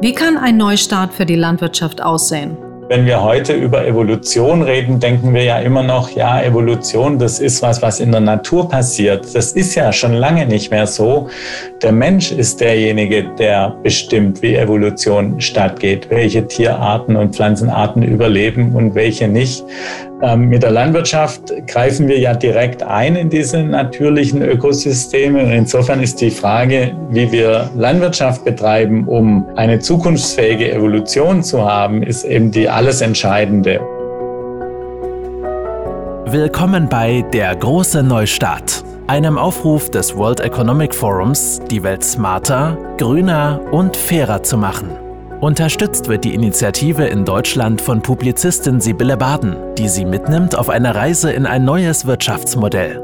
Wie kann ein Neustart für die Landwirtschaft aussehen? Wenn wir heute über Evolution reden, denken wir ja immer noch, ja, Evolution, das ist was, was in der Natur passiert. Das ist ja schon lange nicht mehr so. Der Mensch ist derjenige, der bestimmt, wie Evolution stattgeht, welche Tierarten und Pflanzenarten überleben und welche nicht. Ähm, mit der Landwirtschaft greifen wir ja direkt ein in diese natürlichen Ökosysteme. Und insofern ist die Frage, wie wir Landwirtschaft betreiben, um eine zukunftsfähige Evolution zu haben, ist eben die alles Entscheidende. Willkommen bei Der große Neustart, einem Aufruf des World Economic Forums, die Welt smarter, grüner und fairer zu machen. Unterstützt wird die Initiative in Deutschland von Publizistin Sibylle Baden, die sie mitnimmt auf eine Reise in ein neues Wirtschaftsmodell.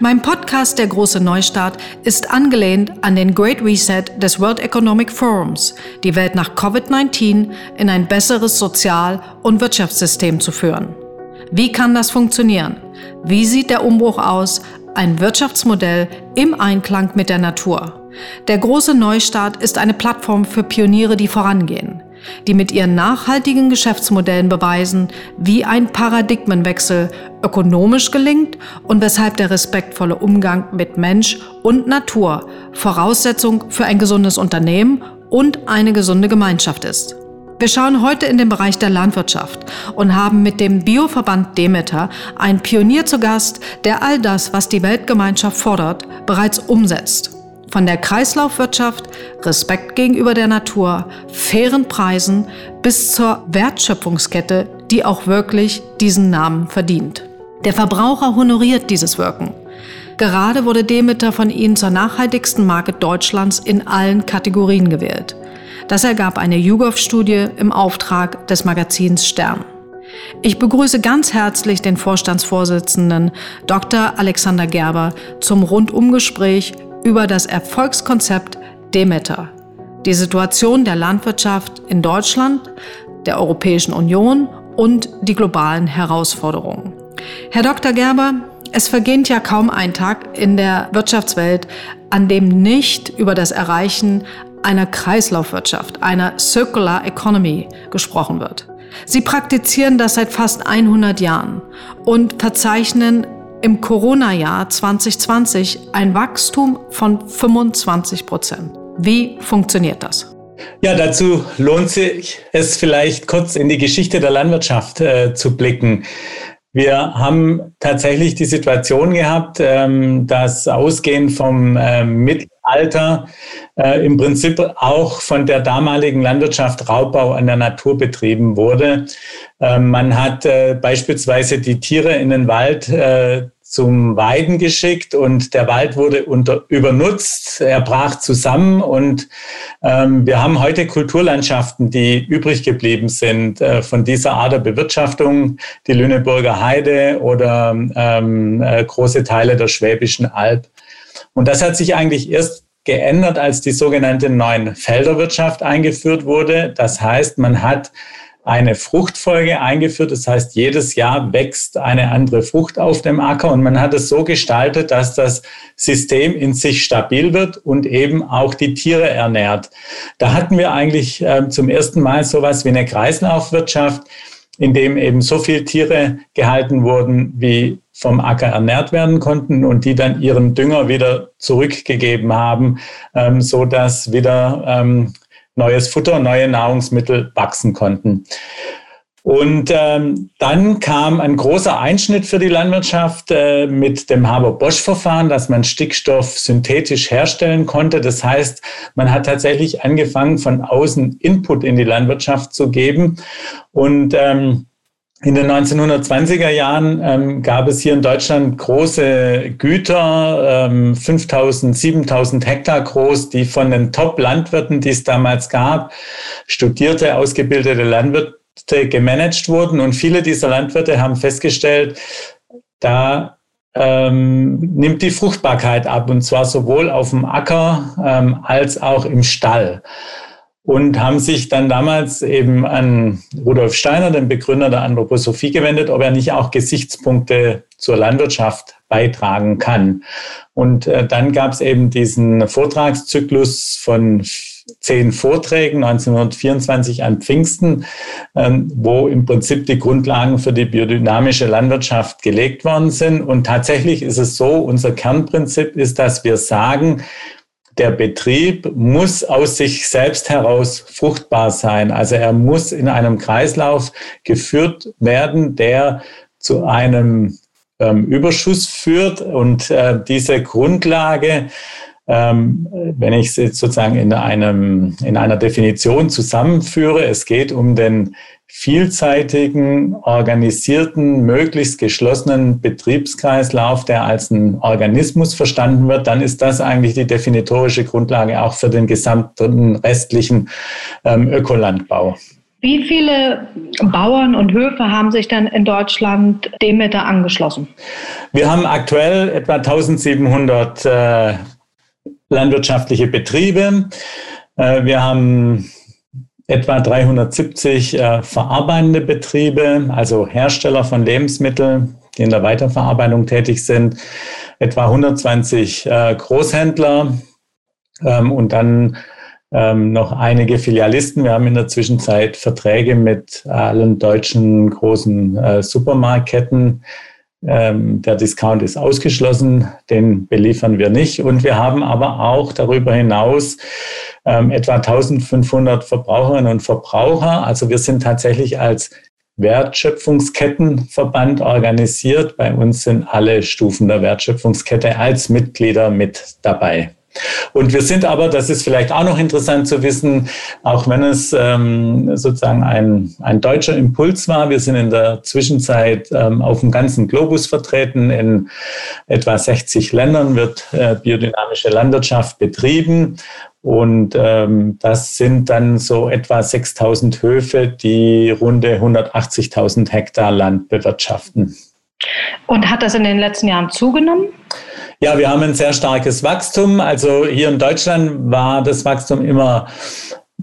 Mein Podcast Der große Neustart ist angelehnt an den Great Reset des World Economic Forums, die Welt nach Covid-19 in ein besseres Sozial- und Wirtschaftssystem zu führen. Wie kann das funktionieren? Wie sieht der Umbruch aus? Ein Wirtschaftsmodell im Einklang mit der Natur. Der große Neustart ist eine Plattform für Pioniere, die vorangehen, die mit ihren nachhaltigen Geschäftsmodellen beweisen, wie ein Paradigmenwechsel ökonomisch gelingt und weshalb der respektvolle Umgang mit Mensch und Natur Voraussetzung für ein gesundes Unternehmen und eine gesunde Gemeinschaft ist. Wir schauen heute in den Bereich der Landwirtschaft und haben mit dem Bioverband Demeter einen Pionier zu Gast, der all das, was die Weltgemeinschaft fordert, bereits umsetzt. Von der Kreislaufwirtschaft, Respekt gegenüber der Natur, fairen Preisen bis zur Wertschöpfungskette, die auch wirklich diesen Namen verdient. Der Verbraucher honoriert dieses Wirken. Gerade wurde Demeter von ihnen zur nachhaltigsten Marke Deutschlands in allen Kategorien gewählt. Das ergab eine YouGov-Studie im Auftrag des Magazins Stern. Ich begrüße ganz herzlich den Vorstandsvorsitzenden Dr. Alexander Gerber zum Rundumgespräch über das Erfolgskonzept Demeter, die Situation der Landwirtschaft in Deutschland, der Europäischen Union und die globalen Herausforderungen. Herr Dr. Gerber, es vergeht ja kaum ein Tag in der Wirtschaftswelt, an dem nicht über das Erreichen einer Kreislaufwirtschaft, einer Circular Economy gesprochen wird. Sie praktizieren das seit fast 100 Jahren und verzeichnen im Corona-Jahr 2020 ein Wachstum von 25 Prozent. Wie funktioniert das? Ja, dazu lohnt sich es vielleicht kurz in die Geschichte der Landwirtschaft äh, zu blicken. Wir haben tatsächlich die Situation gehabt, ähm, dass ausgehend vom äh, Mittelalter äh, im Prinzip auch von der damaligen Landwirtschaft Raubbau an der Natur betrieben wurde. Ähm, man hat äh, beispielsweise die Tiere in den Wald äh, zum Weiden geschickt und der Wald wurde unter, übernutzt, er brach zusammen und ähm, wir haben heute Kulturlandschaften, die übrig geblieben sind äh, von dieser Art der Bewirtschaftung, die Lüneburger Heide oder ähm, äh, große Teile der Schwäbischen Alb. Und das hat sich eigentlich erst geändert, als die sogenannte neuen Felderwirtschaft eingeführt wurde. Das heißt, man hat eine Fruchtfolge eingeführt. Das heißt, jedes Jahr wächst eine andere Frucht auf dem Acker und man hat es so gestaltet, dass das System in sich stabil wird und eben auch die Tiere ernährt. Da hatten wir eigentlich äh, zum ersten Mal sowas wie eine Kreislaufwirtschaft, in dem eben so viele Tiere gehalten wurden, wie vom Acker ernährt werden konnten und die dann ihren Dünger wieder zurückgegeben haben, ähm, so dass wieder ähm, neues Futter, neue Nahrungsmittel wachsen konnten. Und ähm, dann kam ein großer Einschnitt für die Landwirtschaft äh, mit dem Haber-Bosch-Verfahren, dass man Stickstoff synthetisch herstellen konnte. Das heißt, man hat tatsächlich angefangen, von außen Input in die Landwirtschaft zu geben. Und ähm, in den 1920er Jahren ähm, gab es hier in Deutschland große Güter, ähm, 5000, 7000 Hektar groß, die von den Top-Landwirten, die es damals gab, studierte, ausgebildete Landwirte gemanagt wurden. Und viele dieser Landwirte haben festgestellt, da ähm, nimmt die Fruchtbarkeit ab, und zwar sowohl auf dem Acker ähm, als auch im Stall und haben sich dann damals eben an Rudolf Steiner, den Begründer der Anthroposophie, gewendet, ob er nicht auch Gesichtspunkte zur Landwirtschaft beitragen kann. Und äh, dann gab es eben diesen Vortragszyklus von zehn Vorträgen 1924 an Pfingsten, ähm, wo im Prinzip die Grundlagen für die biodynamische Landwirtschaft gelegt worden sind. Und tatsächlich ist es so, unser Kernprinzip ist, dass wir sagen, der Betrieb muss aus sich selbst heraus fruchtbar sein. Also er muss in einem Kreislauf geführt werden, der zu einem ähm, Überschuss führt. Und äh, diese Grundlage ähm, wenn ich es jetzt sozusagen in, einem, in einer Definition zusammenführe, es geht um den vielseitigen, organisierten, möglichst geschlossenen Betriebskreislauf, der als ein Organismus verstanden wird, dann ist das eigentlich die definitorische Grundlage auch für den gesamten restlichen ähm, Ökolandbau. Wie viele Bauern und Höfe haben sich dann in Deutschland Demeter angeschlossen? Wir haben aktuell etwa 1700 äh, landwirtschaftliche Betriebe. Äh, wir haben etwa 370 äh, verarbeitende Betriebe, also Hersteller von Lebensmitteln, die in der Weiterverarbeitung tätig sind, etwa 120 äh, Großhändler ähm, und dann ähm, noch einige Filialisten. Wir haben in der Zwischenzeit Verträge mit allen deutschen großen Supermarktketten ähm, der Discount ist ausgeschlossen, den beliefern wir nicht. Und wir haben aber auch darüber hinaus ähm, etwa 1500 Verbraucherinnen und Verbraucher. Also wir sind tatsächlich als Wertschöpfungskettenverband organisiert. Bei uns sind alle Stufen der Wertschöpfungskette als Mitglieder mit dabei. Und wir sind aber, das ist vielleicht auch noch interessant zu wissen, auch wenn es ähm, sozusagen ein, ein deutscher Impuls war, wir sind in der Zwischenzeit ähm, auf dem ganzen Globus vertreten. In etwa 60 Ländern wird äh, biodynamische Landwirtschaft betrieben. Und ähm, das sind dann so etwa 6000 Höfe, die runde 180.000 Hektar Land bewirtschaften. Und hat das in den letzten Jahren zugenommen? Ja, wir haben ein sehr starkes Wachstum. Also hier in Deutschland war das Wachstum immer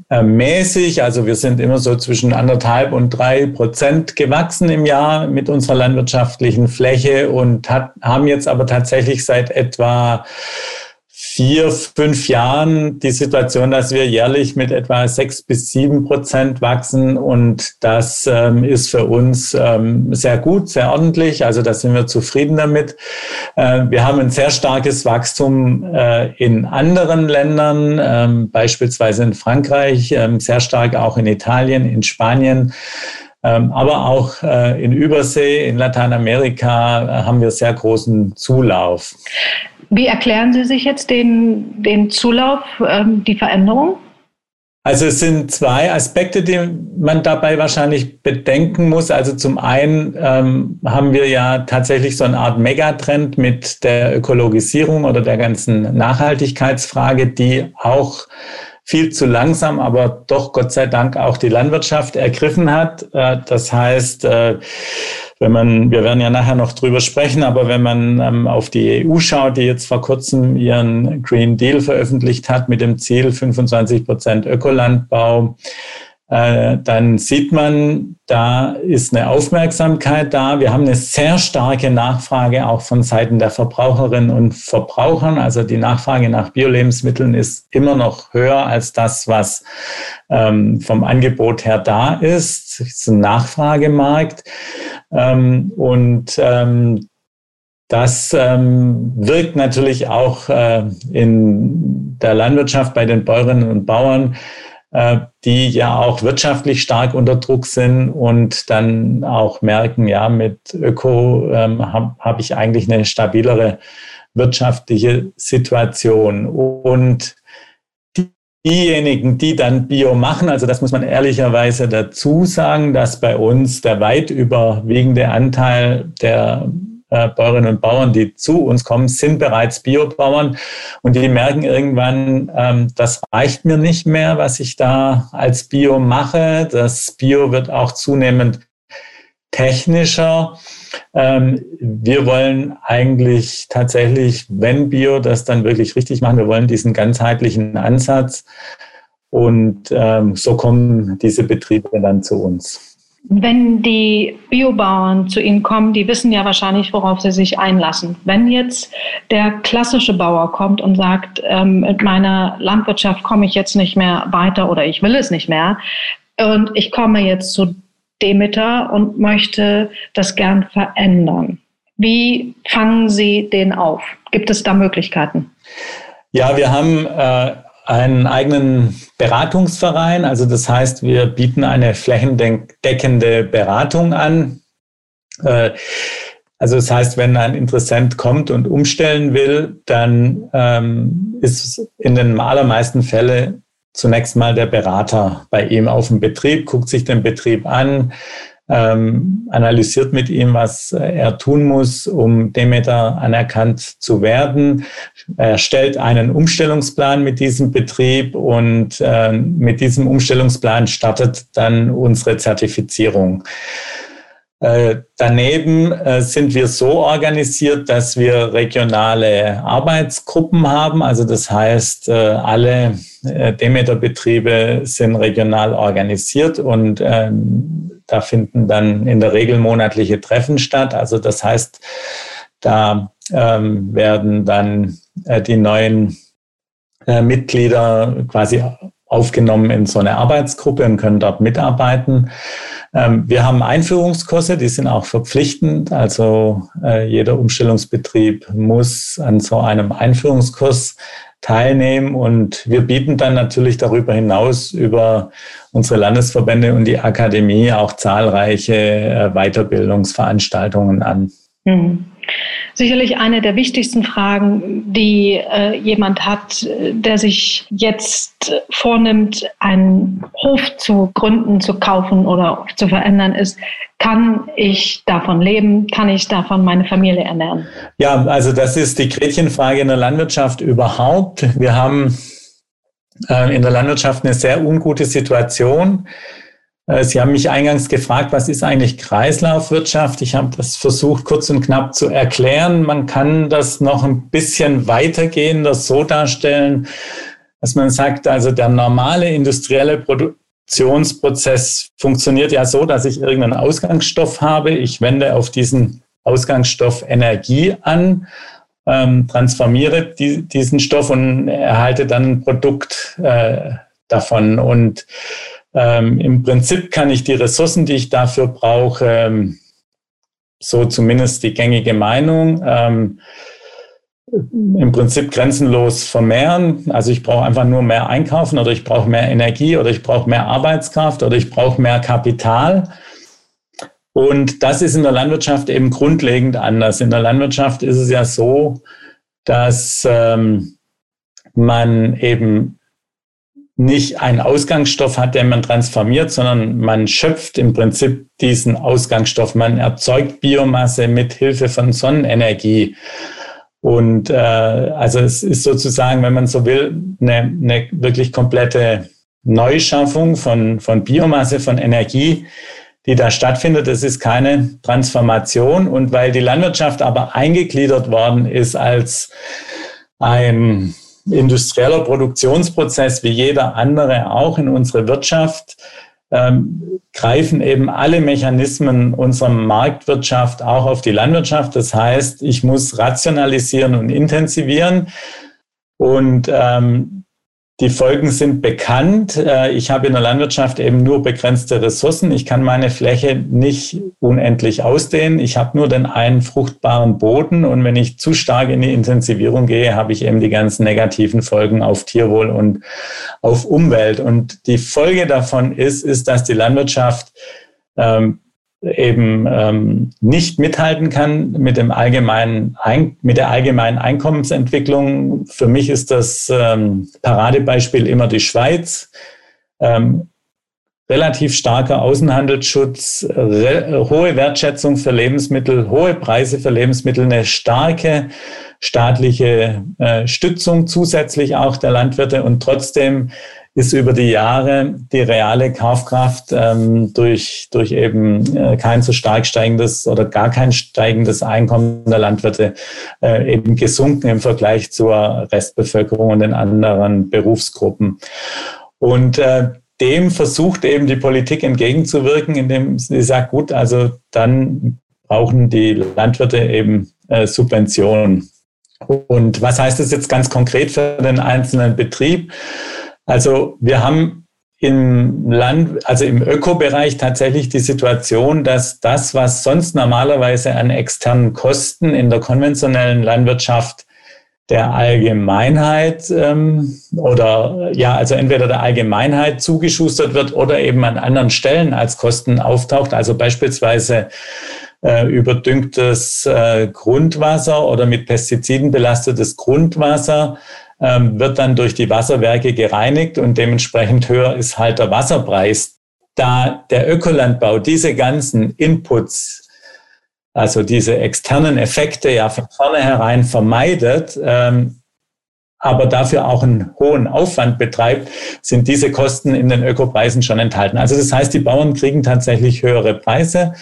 äh, mäßig. Also wir sind immer so zwischen anderthalb und drei Prozent gewachsen im Jahr mit unserer landwirtschaftlichen Fläche und hat, haben jetzt aber tatsächlich seit etwa vier, fünf Jahren die Situation, dass wir jährlich mit etwa sechs bis sieben Prozent wachsen. Und das ähm, ist für uns ähm, sehr gut, sehr ordentlich. Also da sind wir zufrieden damit. Äh, wir haben ein sehr starkes Wachstum äh, in anderen Ländern, ähm, beispielsweise in Frankreich, ähm, sehr stark auch in Italien, in Spanien. Ähm, aber auch äh, in Übersee, in Lateinamerika äh, haben wir sehr großen Zulauf. Wie erklären Sie sich jetzt den, den Zulauf, ähm, die Veränderung? Also es sind zwei Aspekte, die man dabei wahrscheinlich bedenken muss. Also zum einen ähm, haben wir ja tatsächlich so eine Art Megatrend mit der Ökologisierung oder der ganzen Nachhaltigkeitsfrage, die auch viel zu langsam, aber doch Gott sei Dank auch die Landwirtschaft ergriffen hat. Äh, das heißt, äh, wenn man, wir werden ja nachher noch drüber sprechen, aber wenn man ähm, auf die EU schaut, die jetzt vor kurzem ihren Green Deal veröffentlicht hat mit dem Ziel 25 Prozent Ökolandbau, äh, dann sieht man, da ist eine Aufmerksamkeit da. Wir haben eine sehr starke Nachfrage auch von Seiten der Verbraucherinnen und Verbrauchern. Also die Nachfrage nach Bio-Lebensmitteln ist immer noch höher als das, was ähm, vom Angebot her da ist. Es ist ein Nachfragemarkt. Ähm, und ähm, das ähm, wirkt natürlich auch äh, in der Landwirtschaft bei den Bäuerinnen und Bauern die ja auch wirtschaftlich stark unter Druck sind und dann auch merken, ja, mit Öko ähm, habe hab ich eigentlich eine stabilere wirtschaftliche Situation. Und diejenigen, die dann Bio machen, also das muss man ehrlicherweise dazu sagen, dass bei uns der weit überwiegende Anteil der äh, Bäuerinnen und Bauern, die zu uns kommen, sind bereits Biobauern und die merken irgendwann, ähm, das reicht mir nicht mehr, was ich da als Bio mache. Das Bio wird auch zunehmend technischer. Ähm, wir wollen eigentlich tatsächlich, wenn Bio das dann wirklich richtig machen, wir wollen diesen ganzheitlichen Ansatz und ähm, so kommen diese Betriebe dann zu uns. Wenn die Biobauern zu Ihnen kommen, die wissen ja wahrscheinlich, worauf sie sich einlassen. Wenn jetzt der klassische Bauer kommt und sagt, ähm, mit meiner Landwirtschaft komme ich jetzt nicht mehr weiter oder ich will es nicht mehr und ich komme jetzt zu Demeter und möchte das gern verändern. Wie fangen Sie den auf? Gibt es da Möglichkeiten? Ja, wir haben äh, einen eigenen Beratungsverein. Also das heißt, wir bieten eine flächendeckende Beratung an. Äh, also das heißt, wenn ein Interessent kommt und umstellen will, dann ähm, ist in den allermeisten Fällen zunächst mal der Berater bei ihm auf dem Betrieb, guckt sich den Betrieb an, ähm, analysiert mit ihm, was er tun muss, um Demeter anerkannt zu werden. Er stellt einen Umstellungsplan mit diesem Betrieb und äh, mit diesem Umstellungsplan startet dann unsere Zertifizierung. Äh, daneben äh, sind wir so organisiert, dass wir regionale Arbeitsgruppen haben. Also das heißt, äh, alle Demeter-Betriebe sind regional organisiert und ähm, da finden dann in der Regel monatliche Treffen statt. Also das heißt, da ähm, werden dann die neuen Mitglieder quasi aufgenommen in so eine Arbeitsgruppe und können dort mitarbeiten. Ähm, wir haben Einführungskurse, die sind auch verpflichtend. Also äh, jeder Umstellungsbetrieb muss an so einem Einführungskurs teilnehmen. Und wir bieten dann natürlich darüber hinaus über unsere Landesverbände und die Akademie auch zahlreiche äh, Weiterbildungsveranstaltungen an. Mhm sicherlich eine der wichtigsten Fragen, die äh, jemand hat, der sich jetzt vornimmt, einen Hof zu gründen, zu kaufen oder zu verändern, ist, kann ich davon leben? Kann ich davon meine Familie ernähren? Ja, also das ist die Gretchenfrage in der Landwirtschaft überhaupt. Wir haben äh, in der Landwirtschaft eine sehr ungute Situation. Äh, Sie haben mich eingangs gefragt, was ist eigentlich Kreislaufwirtschaft? Ich habe das versucht, kurz und knapp zu erklären. Man kann das noch ein bisschen weitergehender so darstellen, dass man sagt, also der normale industrielle Produktionsprozess funktioniert ja so, dass ich irgendeinen Ausgangsstoff habe. Ich wende auf diesen Ausgangsstoff Energie an, ähm, transformiere die, diesen Stoff und erhalte dann ein Produkt äh, davon. Und ähm, Im Prinzip kann ich die Ressourcen, die ich dafür brauche, ähm, so zumindest die gängige Meinung, ähm, im Prinzip grenzenlos vermehren. Also ich brauche einfach nur mehr einkaufen oder ich brauche mehr Energie oder ich brauche mehr Arbeitskraft oder ich brauche mehr Kapital. Und das ist in der Landwirtschaft eben grundlegend anders. In der Landwirtschaft ist es ja so, dass ähm, man eben nicht einen Ausgangsstoff hat, den man transformiert, sondern man schöpft im Prinzip diesen Ausgangsstoff. Man erzeugt Biomasse mit Hilfe von Sonnenenergie. Und äh, also es ist sozusagen, wenn man so will, eine, eine wirklich komplette Neuschaffung von, von Biomasse, von Energie, die da stattfindet. Das ist keine Transformation. Und weil die Landwirtschaft aber eingegliedert worden ist als ein industrieller Produktionsprozess wie jeder andere auch in unsere Wirtschaft ähm, greifen eben alle Mechanismen unserer Marktwirtschaft auch auf die Landwirtschaft. Das heißt, ich muss rationalisieren und intensivieren. Und ähm, die Folgen sind bekannt. Äh, ich habe in der Landwirtschaft eben nur begrenzte Ressourcen. Ich kann meine Fläche nicht unendlich ausdehnen. Ich habe nur den einen fruchtbaren Boden. Und wenn ich zu stark in die Intensivierung gehe, habe ich eben die ganzen negativen Folgen auf Tierwohl und auf Umwelt. Und die Folge davon ist, ist, dass die Landwirtschaft ähm, eben ähm, nicht mithalten kann mit dem allgemeinen Ein mit der allgemeinen Einkommensentwicklung. Für mich ist das ähm, Paradebeispiel immer die Schweiz. Ähm, relativ starker Außenhandelsschutz, hohe Wertschätzung für Lebensmittel, hohe Preise für Lebensmittel, eine starke staatliche äh, Stützung zusätzlich auch der Landwirte und trotzdem ist über die Jahre die reale Kaufkraft ähm, durch, durch eben äh, kein so stark steigendes oder gar kein steigendes Einkommen der Landwirte äh, eben gesunken im Vergleich zur Restbevölkerung und den anderen Berufsgruppen. Und äh, dem versucht eben die Politik entgegenzuwirken, indem sie sagt, gut, also dann brauchen die Landwirte eben äh, Subventionen. Und was heißt das jetzt ganz konkret für den einzelnen Betrieb? Also wir haben im Land, also im Ökobereich tatsächlich die Situation, dass das, was sonst normalerweise an externen Kosten in der konventionellen Landwirtschaft der Allgemeinheit ähm, oder ja, also entweder der Allgemeinheit zugeschustert wird oder eben an anderen Stellen als Kosten auftaucht. Also beispielsweise äh, überdüngtes äh, Grundwasser oder mit Pestiziden belastetes Grundwasser wird dann durch die Wasserwerke gereinigt und dementsprechend höher ist halt der Wasserpreis. Da der Ökolandbau diese ganzen Inputs also diese externen Effekte ja von vornherein vermeidet, ähm, aber dafür auch einen hohen Aufwand betreibt, sind diese Kosten in den Ökopreisen schon enthalten. Also das heißt, die Bauern kriegen tatsächlich höhere Preise.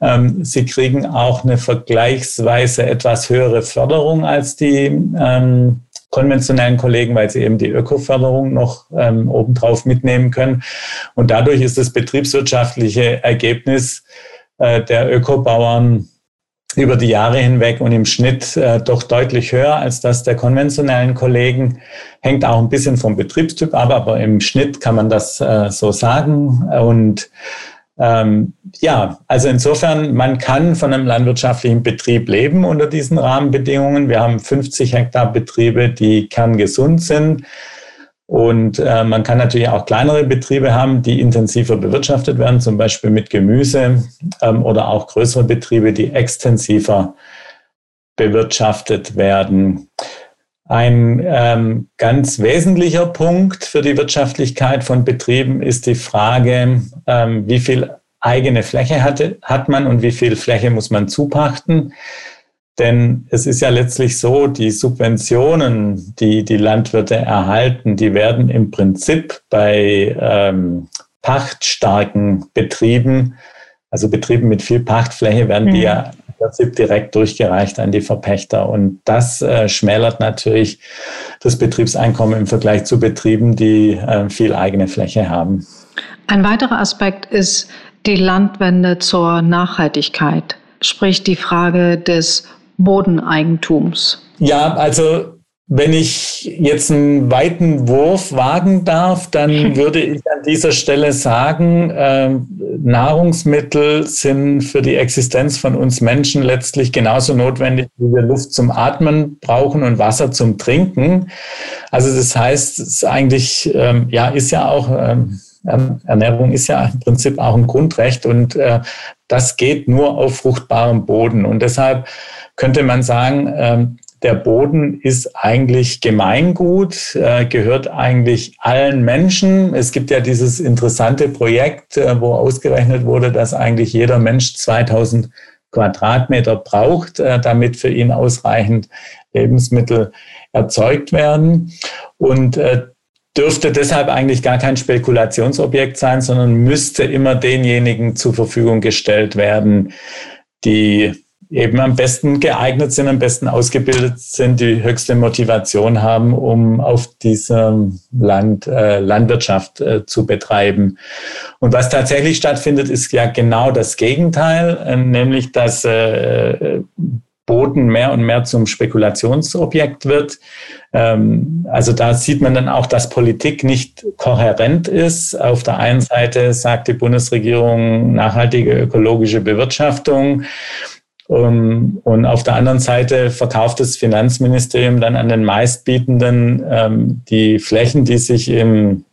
Ähm, sie kriegen auch eine vergleichsweise etwas höhere Förderung als die ähm, konventionellen Kollegen, weil sie eben die Ökoförderung noch ähm, obendrauf mitnehmen können. Und dadurch ist das betriebswirtschaftliche Ergebnis äh, der Ökobauern über die Jahre hinweg und im Schnitt äh, doch deutlich höher als das der konventionellen Kollegen. Hängt auch ein bisschen vom Betriebstyp ab, aber im Schnitt kann man das äh, so sagen. Und ähm, ja, also insofern, man kann von einem landwirtschaftlichen Betrieb leben unter diesen Rahmenbedingungen. Wir haben 50 Hektar Betriebe, die kerngesund sind. Und äh, man kann natürlich auch kleinere Betriebe haben, die intensiver bewirtschaftet werden, zum Beispiel mit Gemüse ähm, oder auch größere Betriebe, die extensiver bewirtschaftet werden. Ein ähm, ganz wesentlicher Punkt für die Wirtschaftlichkeit von Betrieben ist die Frage, ähm, wie viel eigene Fläche hatte, hat man und wie viel Fläche muss man zupachten. Denn es ist ja letztlich so, die Subventionen, die die Landwirte erhalten, die werden im Prinzip bei ähm, pachtstarken Betrieben, also Betrieben mit viel Pachtfläche, werden mhm. die ja Prinzip direkt durchgereicht an die Verpächter. Und das äh, schmälert natürlich das Betriebseinkommen im Vergleich zu Betrieben, die äh, viel eigene Fläche haben. Ein weiterer Aspekt ist die Landwende zur Nachhaltigkeit, sprich die Frage des Bodeneigentums? Ja, also wenn ich jetzt einen weiten Wurf wagen darf, dann würde ich an dieser Stelle sagen, äh, Nahrungsmittel sind für die Existenz von uns Menschen letztlich genauso notwendig, wie wir Luft zum Atmen brauchen und Wasser zum Trinken. Also das heißt, es ist eigentlich, ähm, ja, ist ja auch, ähm, Ernährung ist ja im Prinzip auch ein Grundrecht und äh, das geht nur auf fruchtbarem Boden. Und deshalb könnte man sagen, ähm, der Boden ist eigentlich Gemeingut, äh, gehört eigentlich allen Menschen. Es gibt ja dieses interessante Projekt, äh, wo ausgerechnet wurde, dass eigentlich jeder Mensch 2000 Quadratmeter braucht, äh, damit für ihn ausreichend Lebensmittel erzeugt werden. Und dürfte deshalb eigentlich gar kein Spekulationsobjekt sein, sondern müsste immer denjenigen zur Verfügung gestellt werden, die eben am besten geeignet sind, am besten ausgebildet sind, die höchste Motivation haben, um auf diesem Land äh, Landwirtschaft äh, zu betreiben. Und was tatsächlich stattfindet, ist ja genau das Gegenteil, äh, nämlich dass äh, Boden mehr und mehr zum Spekulationsobjekt wird. Ähm, also da sieht man dann auch, dass Politik nicht kohärent ist. Auf der einen Seite sagt die Bundesregierung nachhaltige ökologische Bewirtschaftung. Um, und auf der anderen Seite verkauft das Finanzministerium dann an den Meistbietenden ähm, die Flächen, die sich im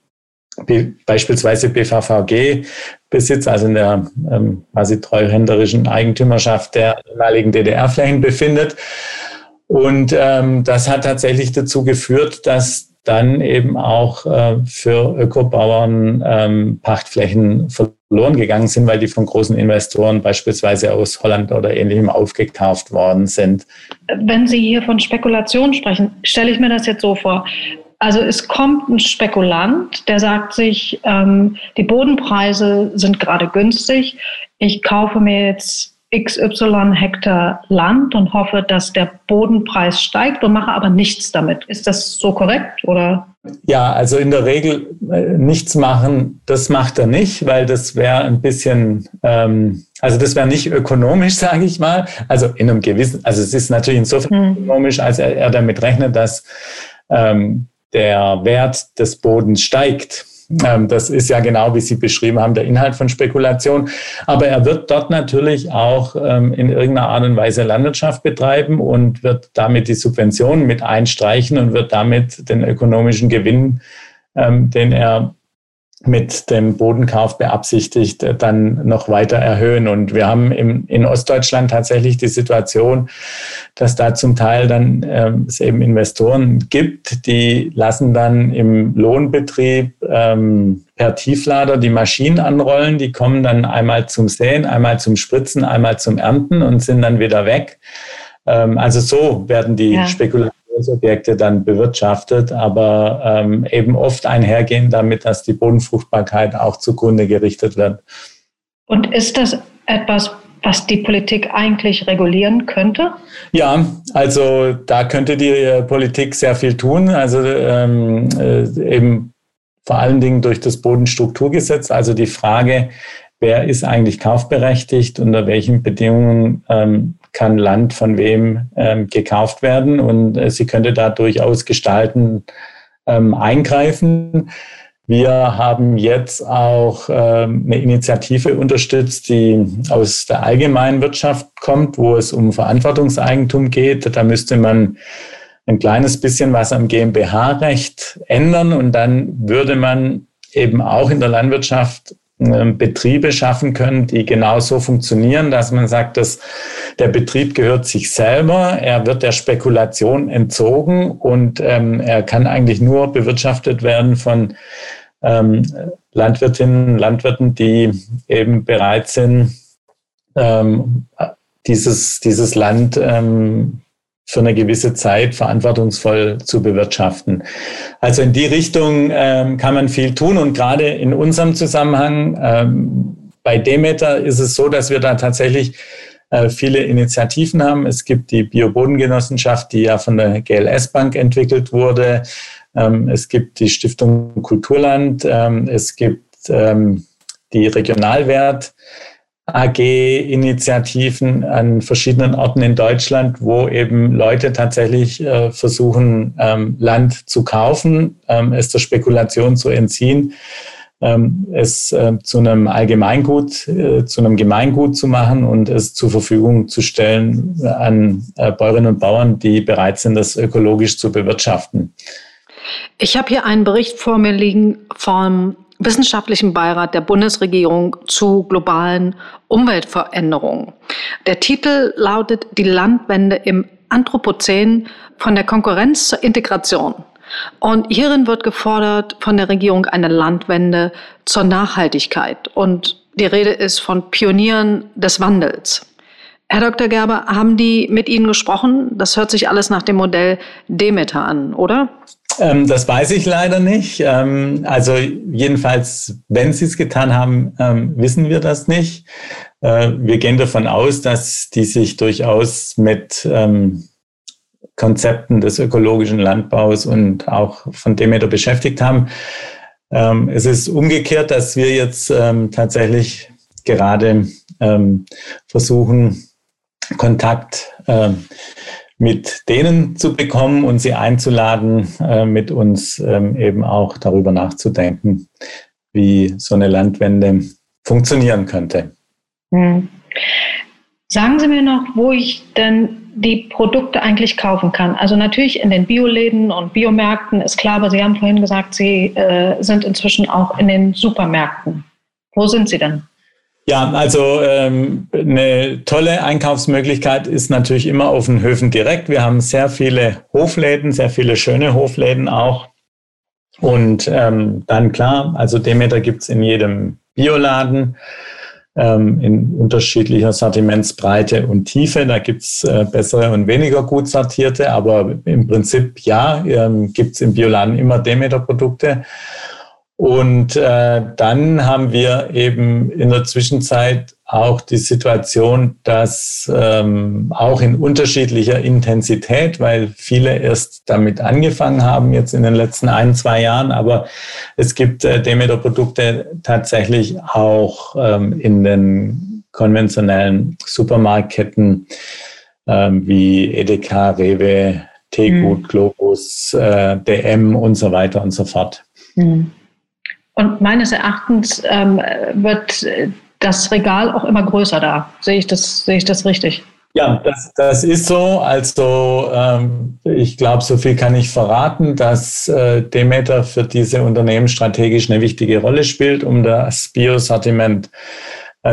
beispielsweise BVVG Besitz, also in der ähm, quasi treuhänderischen Eigentümerschaft der ehemaligen DDR-Flächen befindet. Und ähm, das hat tatsächlich dazu geführt, dass dann eben auch äh, für Ökobauern ähm, Pachtflächen verloren gegangen sind, weil die von großen Investoren beispielsweise aus Holland oder ähnlichem aufgekauft worden sind. Wenn Sie hier von Spekulation sprechen, stelle ich mir das jetzt so vor. Also es kommt ein Spekulant, der sagt sich, ähm, die Bodenpreise sind gerade günstig. Ich kaufe mir jetzt XY Hektar Land und hoffe, dass der Bodenpreis steigt und mache aber nichts damit. Ist das so korrekt oder? Ja, also in der Regel äh, nichts machen, das macht er nicht, weil das wäre ein bisschen, ähm, also das wäre nicht ökonomisch, sage ich mal. Also in einem gewissen, also es ist natürlich insofern mhm. ökonomisch, als er, er, damit rechnet, dass ähm, der Wert des Bodens steigt. Ähm, das ist ja genau, wie Sie beschrieben haben, der Inhalt von Spekulation. Aber er wird dort natürlich auch ähm, in irgendeiner Art und Weise Landwirtschaft betreiben und wird damit die Subventionen mit einstreichen und wird damit den ökonomischen Gewinn, ähm, den er mit dem Bodenkauf beabsichtigt, äh, dann noch weiter erhöhen. Und wir haben im, in Ostdeutschland tatsächlich die Situation, dass da zum Teil dann ähm, es eben Investoren gibt, die lassen dann im Lohnbetrieb ähm, per Tieflader die Maschinen anrollen. Die kommen dann einmal zum Säen, einmal zum Spritzen, einmal zum Ernten und sind dann wieder weg. Ähm, also so werden die ja. Spekulationen Großobjekte dann bewirtschaftet, aber ähm, eben oft einhergehen damit, dass die Bodenfruchtbarkeit auch zugrunde gerichtet wird. Und ist das etwas, was die Politik eigentlich regulieren könnte? Ja, also da könnte die äh, Politik sehr viel tun. Also ähm, äh, eben vor allen Dingen durch das Bodenstrukturgesetz, also die Frage, wer ist eigentlich kaufberechtigt, unter welchen Bedingungen ähm, kann Land von wem ähm, gekauft werden und äh, sie könnte da durchaus gestalten, ähm, eingreifen. Wir haben jetzt auch ähm, eine Initiative unterstützt, die aus der allgemeinen Wirtschaft kommt, wo es um Verantwortungseigentum geht. Da müsste man ein kleines bisschen was am GmbH-Recht ändern und dann würde man eben auch in der Landwirtschaft ähm, Betriebe schaffen können, die genau so funktionieren, dass man sagt, dass der Betrieb gehört sich selber, er wird der Spekulation entzogen und ähm, er kann eigentlich nur bewirtschaftet werden von ähm, Landwirtinnen, Landwirten, die eben bereit sind, ähm, dieses, dieses Land ähm, für eine gewisse Zeit verantwortungsvoll zu bewirtschaften. Also in die Richtung ähm, kann man viel tun und gerade in unserem Zusammenhang ähm, bei Demeter ist es so, dass wir da tatsächlich äh, viele Initiativen haben. Es gibt die Biobodengenossenschaft, die ja von der GLS Bank entwickelt wurde. Ähm, es gibt die Stiftung Kulturland. Ähm, es gibt ähm, die Regionalwert. AG-Initiativen an verschiedenen Orten in Deutschland, wo eben Leute tatsächlich äh, versuchen, Land zu kaufen, es der Spekulation zu entziehen, es äh, zu einem Allgemeingut, äh, zu einem Gemeingut zu machen und es zur Verfügung zu stellen an äh, Bäuerinnen und Bauern, die bereit sind, das ökologisch zu bewirtschaften. Ich habe hier einen Bericht vor mir liegen vom Wissenschaftlichen Beirat der Bundesregierung zu globalen Umweltveränderungen. Der Titel lautet Die Landwende im Anthropozän von der Konkurrenz zur Integration. Und hierin wird gefordert von der Regierung eine Landwende zur Nachhaltigkeit. Und die Rede ist von Pionieren des Wandels. Herr Dr. Gerber, haben die mit Ihnen gesprochen? Das hört sich alles nach dem Modell Demeter an, oder? Ähm, das weiß ich leider nicht. Ähm, also jedenfalls, wenn Sie es getan haben, ähm, wissen wir das nicht. Äh, wir gehen davon aus, dass die sich durchaus mit ähm, Konzepten des ökologischen Landbaus und auch von Demeter beschäftigt haben. Ähm, es ist umgekehrt, dass wir jetzt ähm, tatsächlich gerade versuchen, Kontakt mit denen zu bekommen und sie einzuladen, äh, mit uns ähm, eben auch darüber nachzudenken, wie so eine Landwende funktionieren könnte. Hm. Sagen Sie mir noch, wo ich denn die Produkte eigentlich kaufen kann. Also natürlich in den Bioläden und Biomärkten ist klar, aber Sie haben vorhin gesagt, Sie äh, sind inzwischen auch in den Supermärkten. Wo sind Sie denn? Ja, also ähm, eine tolle Einkaufsmöglichkeit ist natürlich immer auf den Höfen direkt. Wir haben sehr viele Hofläden, sehr viele schöne Hofläden auch. Und ähm, dann klar, also Demeter gibt's in jedem Bioladen ähm, in unterschiedlicher Sortimentsbreite und Tiefe. Da gibt's äh, bessere und weniger gut sortierte, aber im Prinzip ja, ähm, gibt's im Bioladen immer Demeter-Produkte. Und äh, dann haben wir eben in der Zwischenzeit auch die Situation, dass ähm, auch in unterschiedlicher Intensität, weil viele erst damit angefangen haben, jetzt in den letzten ein, zwei Jahren, aber es gibt äh, Demeter-Produkte tatsächlich auch ähm, in den konventionellen Supermarktketten ähm, wie Edeka, Rewe, Teegut, mhm. Globus, äh, DM und so weiter und so fort. Mhm. Und meines Erachtens ähm, wird das Regal auch immer größer da. Sehe ich das, sehe ich das richtig? Ja, das, das ist so. Also ähm, ich glaube, so viel kann ich verraten, dass äh, Demeter für diese Unternehmen strategisch eine wichtige Rolle spielt, um das Biosortiment äh,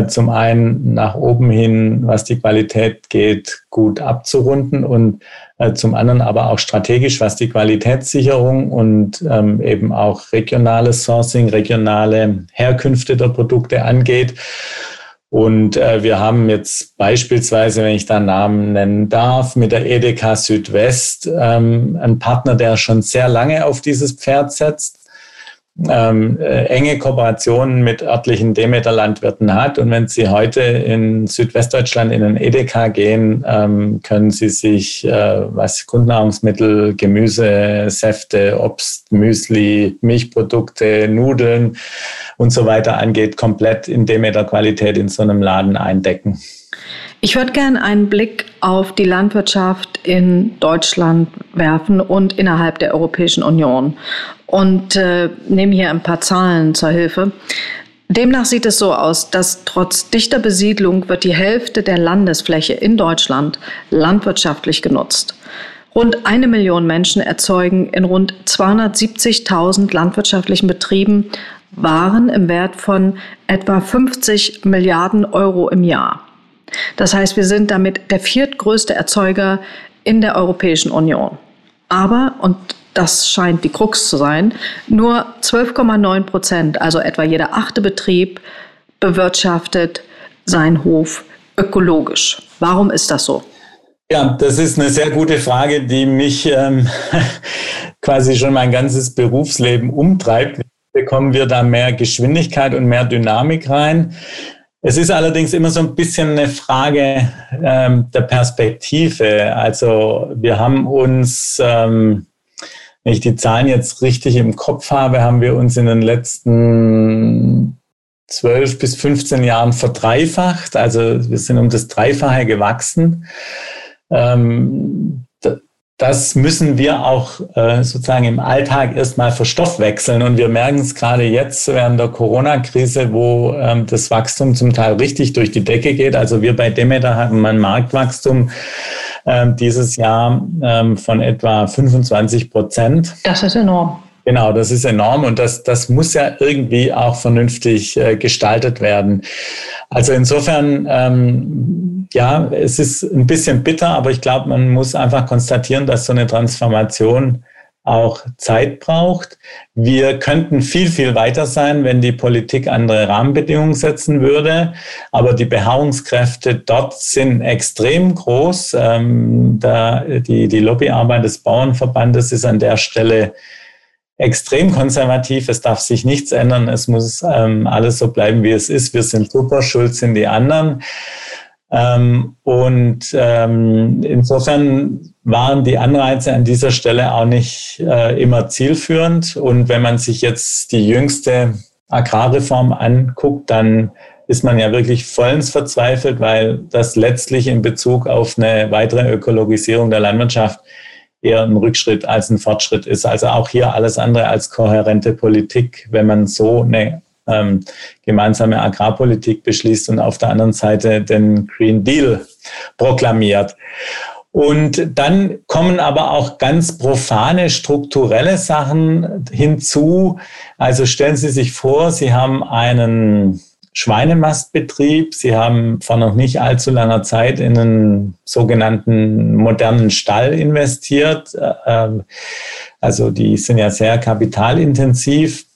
zum einen nach oben hin, was die Qualität geht, gut abzurunden und äh, zum anderen aber auch strategisch, was die Qualitätssicherung und ähm, eben auch regionales Sourcing, regionale Herkünfte der Produkte angeht. Und äh, wir haben jetzt beispielsweise, wenn ich da Namen nennen darf, mit der Edeka Südwest ähm, einen Partner, der schon sehr lange auf dieses Pferd setzt ähm, äh, enge Kooperationen mit örtlichen Demeter-Landwirten hat. Und wenn Sie heute in Südwestdeutschland in den Edeka gehen, ähm, können Sie sich, äh, was Grundnahrungsmittel, Gemüse, Säfte, Obst, Müsli, Milchprodukte, Nudeln und so weiter angeht, komplett in Demeter-Qualität in so einem Laden eindecken. Ich würde gerne einen Blick auf die Landwirtschaft in Deutschland werfen und innerhalb der Europäischen Union und äh, nehme hier ein paar Zahlen zur Hilfe. Demnach sieht es so aus, dass trotz dichter Besiedlung wird die Hälfte der Landesfläche in Deutschland landwirtschaftlich genutzt. Rund eine Million Menschen erzeugen in rund 270.000 landwirtschaftlichen Betrieben Waren im Wert von etwa 50 Milliarden Euro im Jahr. Das heißt, wir sind damit der viertgrößte Erzeuger in der Europäischen Union. Aber, und das scheint die Krux zu sein, nur 12,9 Prozent, also etwa jeder achte Betrieb, bewirtschaftet seinen Hof ökologisch. Warum ist das so? Ja, das ist eine sehr gute Frage, die mich ähm, quasi schon mein ganzes Berufsleben umtreibt. Bekommen wir da mehr Geschwindigkeit und mehr Dynamik rein? Es ist allerdings immer so ein bisschen eine Frage ähm, der Perspektive. Also wir haben uns, ähm, wenn ich die Zahlen jetzt richtig im Kopf habe, haben wir uns in den letzten 12 bis 15 Jahren verdreifacht. Also wir sind um das Dreifache gewachsen. Ähm, das müssen wir auch äh, sozusagen im Alltag erstmal verstoffwechseln. Und wir merken es gerade jetzt während der Corona-Krise, wo ähm, das Wachstum zum Teil richtig durch die Decke geht. Also wir bei Demeter hatten ein Marktwachstum ähm, dieses Jahr ähm, von etwa 25 Prozent. Das ist enorm. Genau, das ist enorm und das, das muss ja irgendwie auch vernünftig äh, gestaltet werden. Also insofern, ähm, ja, es ist ein bisschen bitter, aber ich glaube, man muss einfach konstatieren, dass so eine Transformation auch Zeit braucht. Wir könnten viel, viel weiter sein, wenn die Politik andere Rahmenbedingungen setzen würde. Aber die Beharrungskräfte dort sind extrem groß. Ähm, da die, die Lobbyarbeit des Bauernverbandes ist an der Stelle extrem konservativ. Es darf sich nichts ändern. Es muss ähm, alles so bleiben, wie es ist. Wir sind super, schuld sind die anderen. Ähm, und ähm, insofern waren die Anreize an dieser Stelle auch nicht äh, immer zielführend. Und wenn man sich jetzt die jüngste Agrarreform anguckt, dann ist man ja wirklich vollends verzweifelt, weil das letztlich in Bezug auf eine weitere Ökologisierung der Landwirtschaft eher ein Rückschritt als ein Fortschritt ist. Also auch hier alles andere als kohärente Politik, wenn man so eine ähm, gemeinsame Agrarpolitik beschließt und auf der anderen Seite den Green Deal proklamiert. Und dann kommen aber auch ganz profane strukturelle Sachen hinzu. Also stellen Sie sich vor, Sie haben einen Schweinemastbetrieb. Sie haben vor noch nicht allzu langer Zeit in einen sogenannten modernen Stall investiert. Ähm, also die sind ja sehr kapitalintensiv.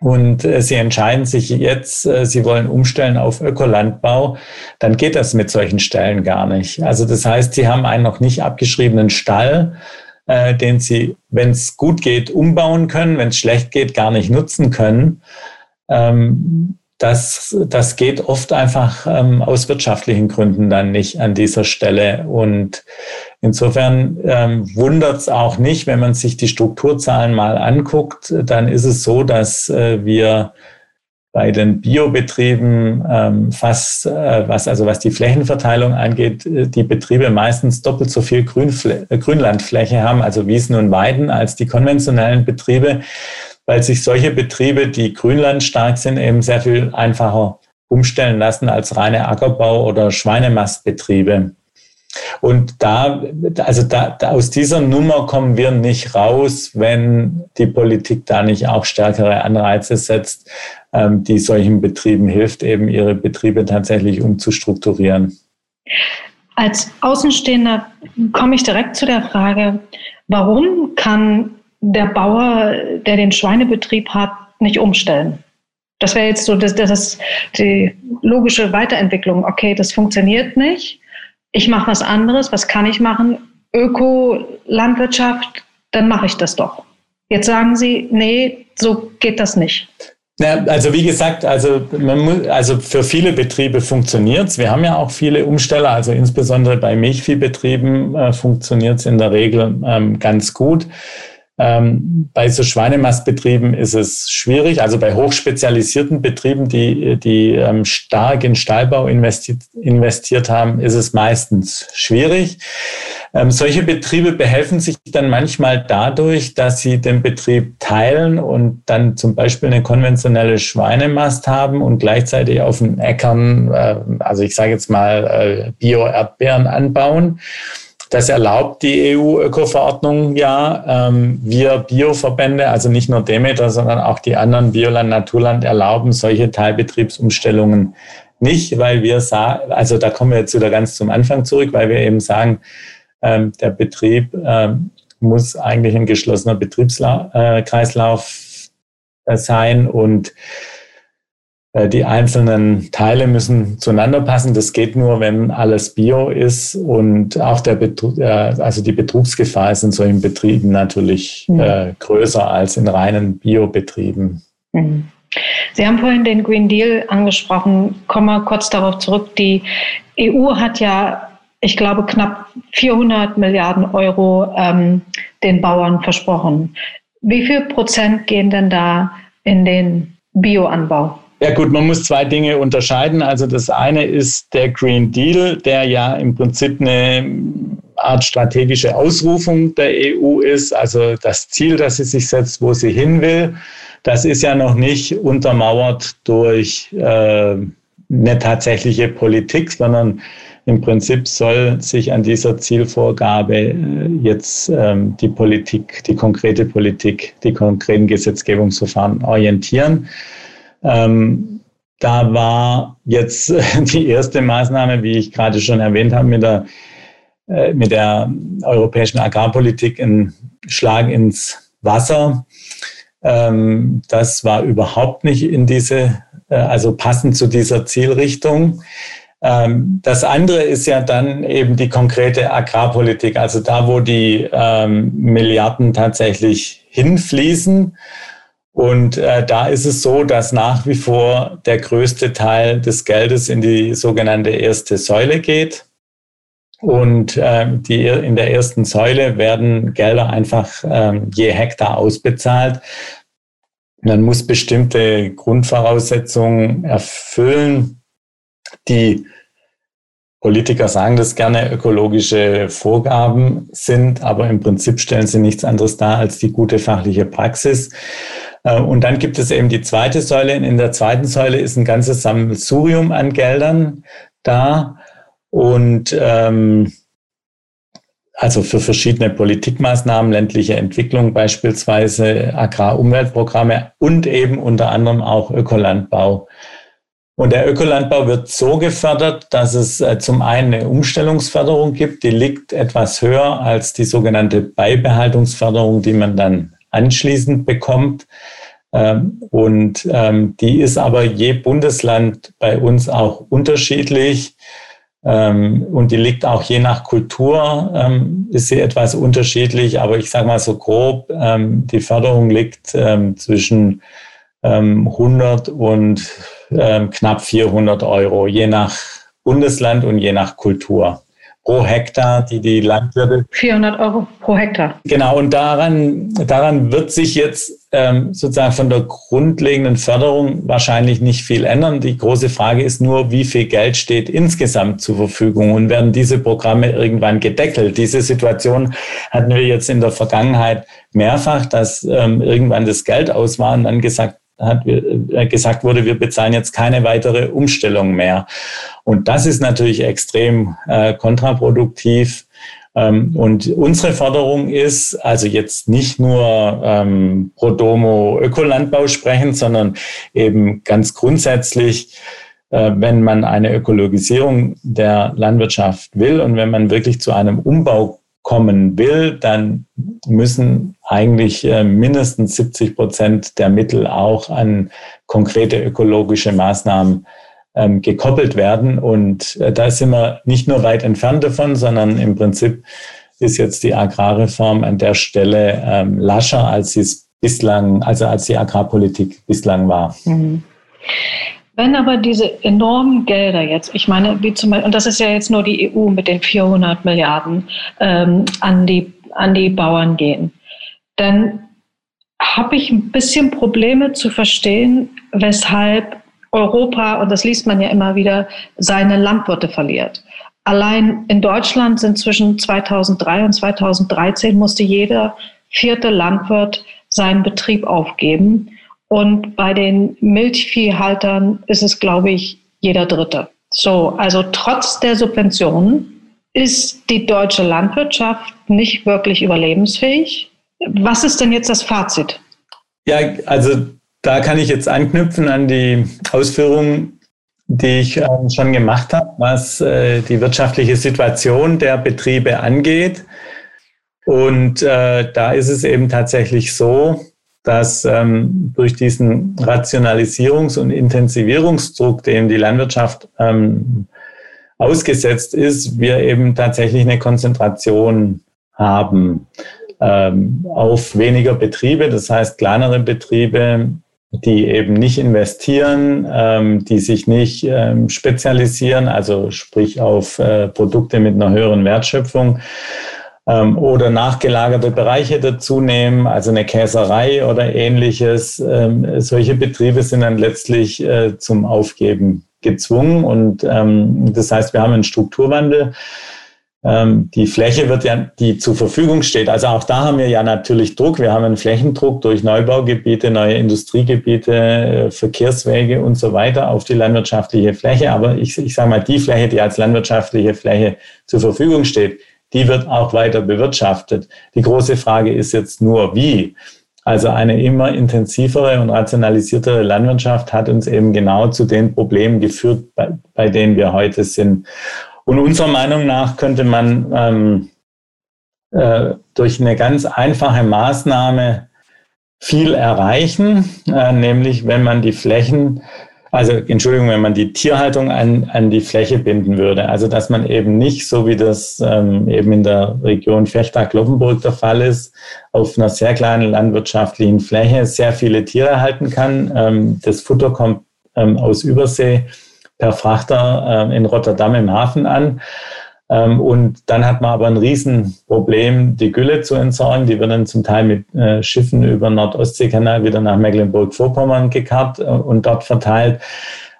Und äh, sie entscheiden sich jetzt, äh, sie wollen umstellen auf Ökolandbau, dann geht das mit solchen Stellen gar nicht. Also das heißt, sie haben einen noch nicht abgeschriebenen Stall, äh, den sie, wenn es gut geht, umbauen können, wenn es schlecht geht, gar nicht nutzen können. Ähm, das, das geht oft einfach ähm, aus wirtschaftlichen Gründen dann nicht an dieser Stelle. Und insofern ähm, wundert es auch nicht, wenn man sich die Strukturzahlen mal anguckt, dann ist es so, dass äh, wir bei den Biobetrieben ähm, fast, äh, was also was die Flächenverteilung angeht, äh, die Betriebe meistens doppelt so viel Grünfl äh, Grünlandfläche haben, also Wiesen und Weiden, als die konventionellen Betriebe weil sich solche Betriebe, die grünlandstark sind, eben sehr viel einfacher umstellen lassen als reine Ackerbau- oder Schweinemastbetriebe. Und da, also da, aus dieser Nummer kommen wir nicht raus, wenn die Politik da nicht auch stärkere Anreize setzt, ähm, die solchen Betrieben hilft, eben ihre Betriebe tatsächlich umzustrukturieren. Als Außenstehender komme ich direkt zu der Frage, warum kann der Bauer, der den Schweinebetrieb hat, nicht umstellen. Das wäre jetzt so das, das die logische Weiterentwicklung. Okay, das funktioniert nicht. Ich mache was anderes. Was kann ich machen? Öko-Landwirtschaft, dann mache ich das doch. Jetzt sagen Sie, nee, so geht das nicht. Ja, also wie gesagt, also, muss, also für viele Betriebe funktioniert es. Wir haben ja auch viele Umsteller, also insbesondere bei Milchviehbetrieben äh, funktioniert es in der Regel ähm, ganz gut. Ähm, bei so Schweinemastbetrieben ist es schwierig. Also bei hochspezialisierten Betrieben, die, die ähm, stark in Stallbau investiert, investiert haben, ist es meistens schwierig. Ähm, solche Betriebe behelfen sich dann manchmal dadurch, dass sie den Betrieb teilen und dann zum Beispiel eine konventionelle Schweinemast haben und gleichzeitig auf den Äckern, äh, also ich sage jetzt mal, äh, Bio-Erdbeeren anbauen. Das erlaubt die EU-Öko-Verordnung ja. Ähm, wir Bioverbände, also nicht nur Demeter, sondern auch die anderen Bioland, Naturland erlauben solche Teilbetriebsumstellungen nicht, weil wir sagen, also da kommen wir jetzt wieder ganz zum Anfang zurück, weil wir eben sagen, ähm, der Betrieb ähm, muss eigentlich ein geschlossener Betriebskreislauf äh, sein und äh, die einzelnen Teile müssen zueinander passen. Das geht nur, wenn alles Bio ist und auch der Betrug, äh, also die Betrugsgefahr ist in solchen Betrieben natürlich mhm. äh, größer als in reinen Biobetrieben. Mhm. Sie haben vorhin den Green Deal angesprochen. Kommen wir kurz darauf zurück. Die EU hat ja, ich glaube, knapp 400 Milliarden Euro ähm, den Bauern versprochen. Wie viel Prozent gehen denn da in den Bioanbau? Ja gut, man muss zwei Dinge unterscheiden. Also das eine ist der Green Deal, der ja im Prinzip eine Art strategische Ausrufung der EU ist, also das Ziel, das sie sich setzt, wo sie hin will. Das ist ja noch nicht untermauert durch äh, eine tatsächliche Politik, sondern im Prinzip soll sich an dieser Zielvorgabe äh, jetzt ähm, die Politik, die konkrete Politik, die konkreten Gesetzgebungsverfahren orientieren. Ähm, da war jetzt die erste Maßnahme, wie ich gerade schon erwähnt habe, mit der, äh, mit der europäischen Agrarpolitik ein Schlag ins Wasser. Ähm, das war überhaupt nicht in diese, äh, also passend zu dieser Zielrichtung. Ähm, das andere ist ja dann eben die konkrete Agrarpolitik, also da, wo die ähm, Milliarden tatsächlich hinfließen. Und äh, da ist es so, dass nach wie vor der größte Teil des Geldes in die sogenannte erste Säule geht. Und äh, die, in der ersten Säule werden Gelder einfach äh, je Hektar ausbezahlt. Man muss bestimmte Grundvoraussetzungen erfüllen. Die Politiker sagen das gerne, ökologische Vorgaben sind, aber im Prinzip stellen sie nichts anderes dar als die gute fachliche Praxis. Äh, und dann gibt es eben die zweite Säule. In der zweiten Säule ist ein ganzes Sammelsurium an Geldern da. Und ähm, also für verschiedene Politikmaßnahmen, ländliche Entwicklung beispielsweise, Agrarumweltprogramme und eben unter anderem auch Ökolandbau. Und der Ökolandbau wird so gefördert, dass es äh, zum einen eine Umstellungsförderung gibt, die liegt etwas höher als die sogenannte Beibehaltungsförderung, die man dann anschließend bekommt. Ähm, und ähm, die ist aber je Bundesland bei uns auch unterschiedlich. Ähm, und die liegt auch je nach Kultur, ist sie etwas unterschiedlich, aber ich sage mal so grob, die Förderung liegt zwischen 100 ähm, und knapp 400 Euro, je nach Bundesland und je nach Kultur pro Hektar, die die Landwirte. 400 Euro pro Hektar. Genau, und daran, daran wird sich jetzt ähm, sozusagen von der grundlegenden Förderung wahrscheinlich nicht viel ändern. Die große Frage ist nur, wie viel Geld steht insgesamt zur Verfügung und werden diese Programme irgendwann gedeckelt? Diese Situation hatten wir jetzt in der Vergangenheit mehrfach, dass ähm, irgendwann das Geld aus war und dann gesagt hat äh, gesagt wurde, wir bezahlen jetzt keine weitere Umstellung mehr. Und das ist natürlich extrem äh, kontraproduktiv. Ähm, und unsere Forderung ist, also jetzt nicht nur ähm, pro domo Ökolandbau sprechen, sondern eben ganz grundsätzlich, äh, wenn man eine Ökologisierung der Landwirtschaft will und wenn man wirklich zu einem Umbau kommen will, dann müssen eigentlich äh, mindestens 70 Prozent der Mittel auch an konkrete ökologische Maßnahmen ähm, gekoppelt werden. Und äh, da sind wir nicht nur weit entfernt davon, sondern im Prinzip ist jetzt die Agrarreform an der Stelle ähm, lascher, als sie es bislang, also als die Agrarpolitik bislang war. Mhm. Wenn aber diese enormen Gelder jetzt, ich meine, wie zum Beispiel, und das ist ja jetzt nur die EU mit den 400 Milliarden ähm, an, die, an die Bauern gehen, dann habe ich ein bisschen Probleme zu verstehen, weshalb Europa, und das liest man ja immer wieder, seine Landwirte verliert. Allein in Deutschland sind zwischen 2003 und 2013 musste jeder vierte Landwirt seinen Betrieb aufgeben. Und bei den Milchviehhaltern ist es, glaube ich, jeder Dritte. So, also trotz der Subventionen ist die deutsche Landwirtschaft nicht wirklich überlebensfähig. Was ist denn jetzt das Fazit? Ja, also da kann ich jetzt anknüpfen an die Ausführungen, die ich ähm, schon gemacht habe, was äh, die wirtschaftliche Situation der Betriebe angeht. Und äh, da ist es eben tatsächlich so, dass ähm, durch diesen Rationalisierungs- und Intensivierungsdruck, dem die Landwirtschaft ähm, ausgesetzt ist, wir eben tatsächlich eine Konzentration haben ähm, auf weniger Betriebe, das heißt kleinere Betriebe, die eben nicht investieren, ähm, die sich nicht ähm, spezialisieren, also sprich auf äh, Produkte mit einer höheren Wertschöpfung ähm, oder nachgelagerte Bereiche dazu nehmen, also eine Käserei oder ähnliches. Ähm, solche Betriebe sind dann letztlich äh, zum Aufgeben gezwungen und ähm, das heißt, wir haben einen Strukturwandel. Ähm, die Fläche wird ja, die zur Verfügung steht. Also auch da haben wir ja natürlich Druck. Wir haben einen Flächendruck durch Neubaugebiete, neue Industriegebiete, äh, Verkehrswege und so weiter auf die landwirtschaftliche Fläche. Aber ich, ich sage mal, die Fläche, die als landwirtschaftliche Fläche zur Verfügung steht, die wird auch weiter bewirtschaftet. Die große Frage ist jetzt nur, wie. Also eine immer intensivere und rationalisiertere Landwirtschaft hat uns eben genau zu den Problemen geführt, bei, bei denen wir heute sind. Und unserer Meinung nach könnte man ähm, äh, durch eine ganz einfache Maßnahme viel erreichen, äh, nämlich wenn man die Flächen also Entschuldigung, wenn man die Tierhaltung an, an die Fläche binden würde. Also dass man eben nicht, so wie das ähm, eben in der Region Fechtag-Kloppenburg der Fall ist, auf einer sehr kleinen landwirtschaftlichen Fläche sehr viele Tiere halten kann. Ähm, das Futter kommt ähm, aus Übersee per Frachter äh, in Rotterdam im Hafen an. Ähm, und dann hat man aber ein Riesenproblem, die Gülle zu entsorgen. Die wird dann zum Teil mit äh, Schiffen über Nordostseekanal wieder nach Mecklenburg-Vorpommern gekarrt äh, und dort verteilt.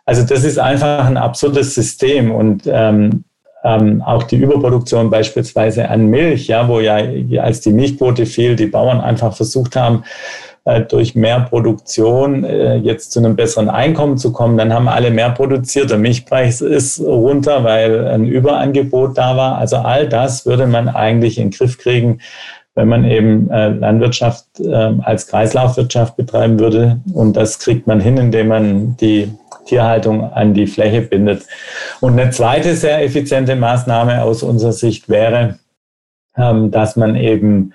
Also das ist einfach ein absurdes System und ähm, ähm, auch die Überproduktion beispielsweise an Milch, ja, wo ja als die Milchquote fiel, die Bauern einfach versucht haben, durch mehr Produktion äh, jetzt zu einem besseren Einkommen zu kommen. Dann haben alle mehr produziert, der Milchpreis ist runter, weil ein Überangebot da war. Also all das würde man eigentlich in den Griff kriegen, wenn man eben äh, Landwirtschaft als Kreislaufwirtschaft betreiben würde. Und das kriegt man hin, indem man die Tierhaltung an die Fläche bindet. Und eine zweite sehr effiziente Maßnahme aus unserer Sicht wäre, ähm, dass man eben ähm,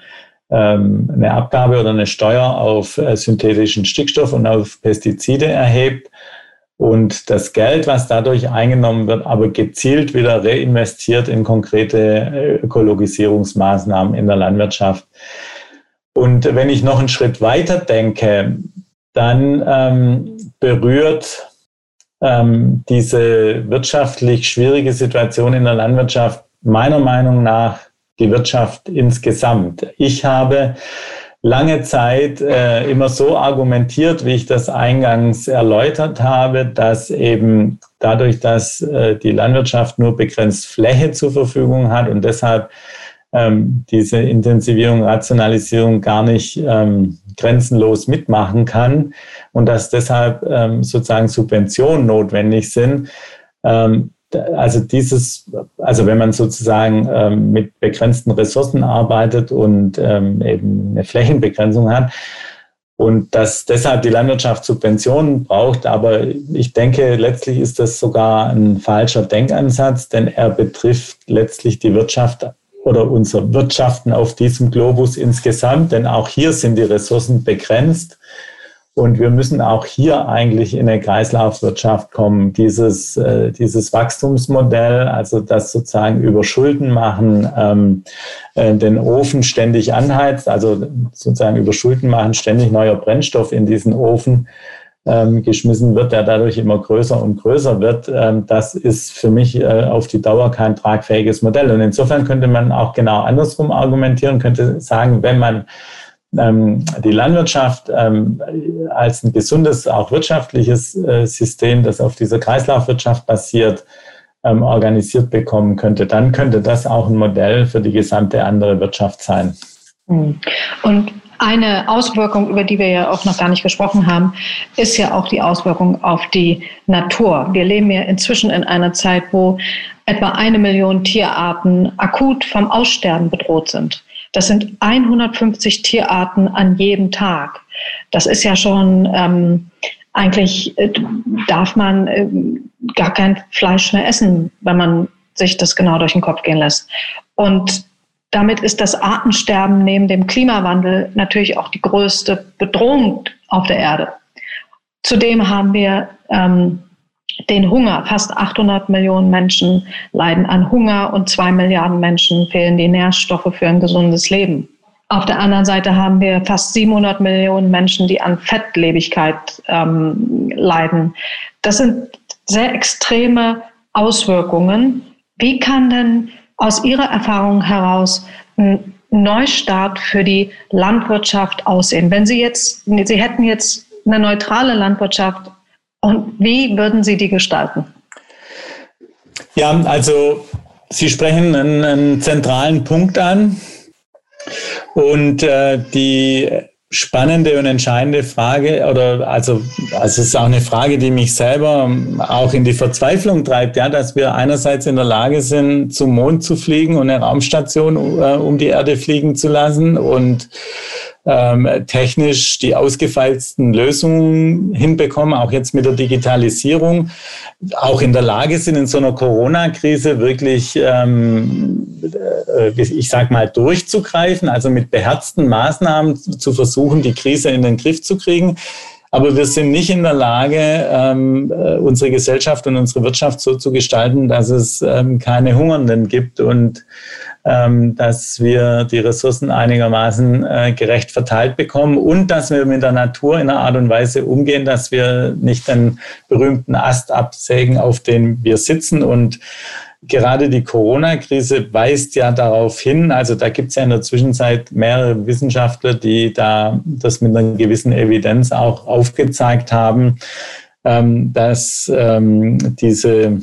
eine Abgabe oder eine Steuer auf äh, synthetischen Stickstoff und auf Pestizide erhebt. und das Geld, was dadurch eingenommen wird, aber gezielt wieder reinvestiert in konkrete Ökologisierungsmaßnahmen in der Landwirtschaft. Und wenn ich noch einen Schritt weiter denke, dann ähm, berührt ähm, diese wirtschaftlich schwierige Situation in der Landwirtschaft meiner Meinung nach die Wirtschaft insgesamt. Ich habe lange Zeit äh, immer so argumentiert, wie ich das eingangs erläutert habe, dass eben dadurch, dass äh, die Landwirtschaft nur begrenzt Fläche zur Verfügung hat und deshalb ähm, diese Intensivierung, Rationalisierung gar nicht ähm, grenzenlos mitmachen kann und dass deshalb ähm, sozusagen Subventionen notwendig sind, ähm, also dieses, also wenn man sozusagen ähm, mit begrenzten Ressourcen arbeitet und ähm, eben eine Flächenbegrenzung hat und dass deshalb die Landwirtschaft Subventionen braucht, aber ich denke, letztlich ist das sogar ein falscher Denkansatz, denn er betrifft letztlich die Wirtschaft oder unser Wirtschaften auf diesem Globus insgesamt, denn auch hier sind die Ressourcen begrenzt. Und wir müssen auch hier eigentlich in eine Kreislaufwirtschaft kommen. Dieses, äh, dieses Wachstumsmodell, also das sozusagen über Schulden machen, ähm, äh, den Ofen ständig anheizt, also sozusagen über Schulden machen, ständig neuer Brennstoff in diesen Ofen ähm, geschmissen wird, der dadurch immer größer und größer wird. Ähm, das ist für mich äh, auf die Dauer kein tragfähiges Modell. Und insofern könnte man auch genau andersrum argumentieren, könnte sagen, wenn man die Landwirtschaft ähm, als ein gesundes, auch wirtschaftliches äh, System, das auf dieser Kreislaufwirtschaft basiert, ähm, organisiert bekommen könnte, dann könnte das auch ein Modell für die gesamte andere Wirtschaft sein. Hm. Und eine Auswirkung, über die wir ja auch noch gar nicht gesprochen haben, ist ja auch die Auswirkung auf die Natur. Wir leben ja inzwischen in einer Zeit, wo etwa eine Million Tierarten akut vom Aussterben bedroht sind. Das sind 150 Tierarten an jedem Tag. Das ist ja schon ähm, eigentlich äh, darf man äh, gar kein Fleisch mehr essen, wenn man sich das genau durch den Kopf gehen lässt. Und damit ist das Artensterben neben dem Klimawandel natürlich auch die größte Bedrohung auf der Erde. Zudem haben wir ähm, den Hunger. Fast 800 Millionen Menschen leiden an Hunger und zwei Milliarden Menschen fehlen die Nährstoffe für ein gesundes Leben. Auf der anderen Seite haben wir fast 700 Millionen Menschen, die an Fettlebigkeit ähm, leiden. Das sind sehr extreme Auswirkungen. Wie kann denn aus Ihrer Erfahrung heraus ein Neustart für die Landwirtschaft aussehen? Wenn Sie jetzt, Sie hätten jetzt eine neutrale Landwirtschaft und wie würden Sie die gestalten? Ja, also Sie sprechen einen, einen zentralen Punkt an. Und äh, die spannende und entscheidende Frage, oder also, also es ist auch eine Frage, die mich selber auch in die Verzweiflung treibt, ja, dass wir einerseits in der Lage sind, zum Mond zu fliegen und eine Raumstation äh, um die Erde fliegen zu lassen und ähm, technisch die ausgefeilsten Lösungen hinbekommen, auch jetzt mit der Digitalisierung, auch in der Lage sind, in so einer Corona-Krise wirklich, ähm, äh, ich sag mal, durchzugreifen, also mit beherzten Maßnahmen zu versuchen, die Krise in den Griff zu kriegen. Aber wir sind nicht in der Lage, ähm, äh, unsere Gesellschaft und unsere Wirtschaft so zu gestalten, dass es ähm, keine Hungernden gibt und dass wir die Ressourcen einigermaßen äh, gerecht verteilt bekommen und dass wir mit der Natur in einer Art und Weise umgehen, dass wir nicht den berühmten Ast absägen, auf dem wir sitzen. Und gerade die Corona-Krise weist ja darauf hin, also da gibt es ja in der Zwischenzeit mehrere Wissenschaftler, die da das mit einer gewissen Evidenz auch aufgezeigt haben, ähm, dass ähm, diese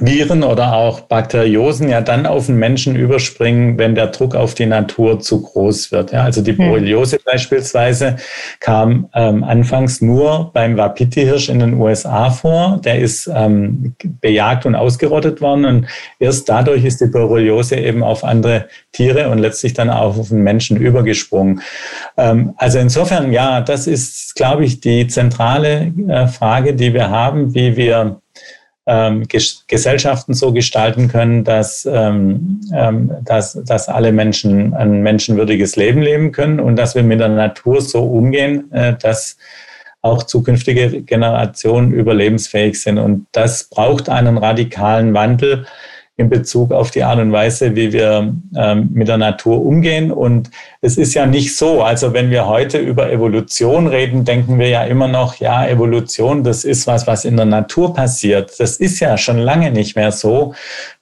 Viren oder auch Bakteriosen ja dann auf den Menschen überspringen, wenn der Druck auf die Natur zu groß wird. Ja, also die Borreliose beispielsweise kam ähm, anfangs nur beim Wapiti-Hirsch in den USA vor. Der ist ähm, bejagt und ausgerottet worden und erst dadurch ist die Borreliose eben auf andere Tiere und letztlich dann auch auf den Menschen übergesprungen. Ähm, also insofern, ja, das ist, glaube ich, die zentrale äh, Frage, die wir haben, wie wir ähm, Gesellschaften so gestalten können, dass, ähm, ähm, dass, dass alle Menschen ein menschenwürdiges Leben leben können und dass wir mit der Natur so umgehen, äh, dass auch zukünftige Generationen überlebensfähig sind. Und das braucht einen radikalen Wandel in Bezug auf die Art und Weise, wie wir ähm, mit der Natur umgehen. Und es ist ja nicht so, also wenn wir heute über Evolution reden, denken wir ja immer noch, ja, Evolution, das ist was, was in der Natur passiert. Das ist ja schon lange nicht mehr so.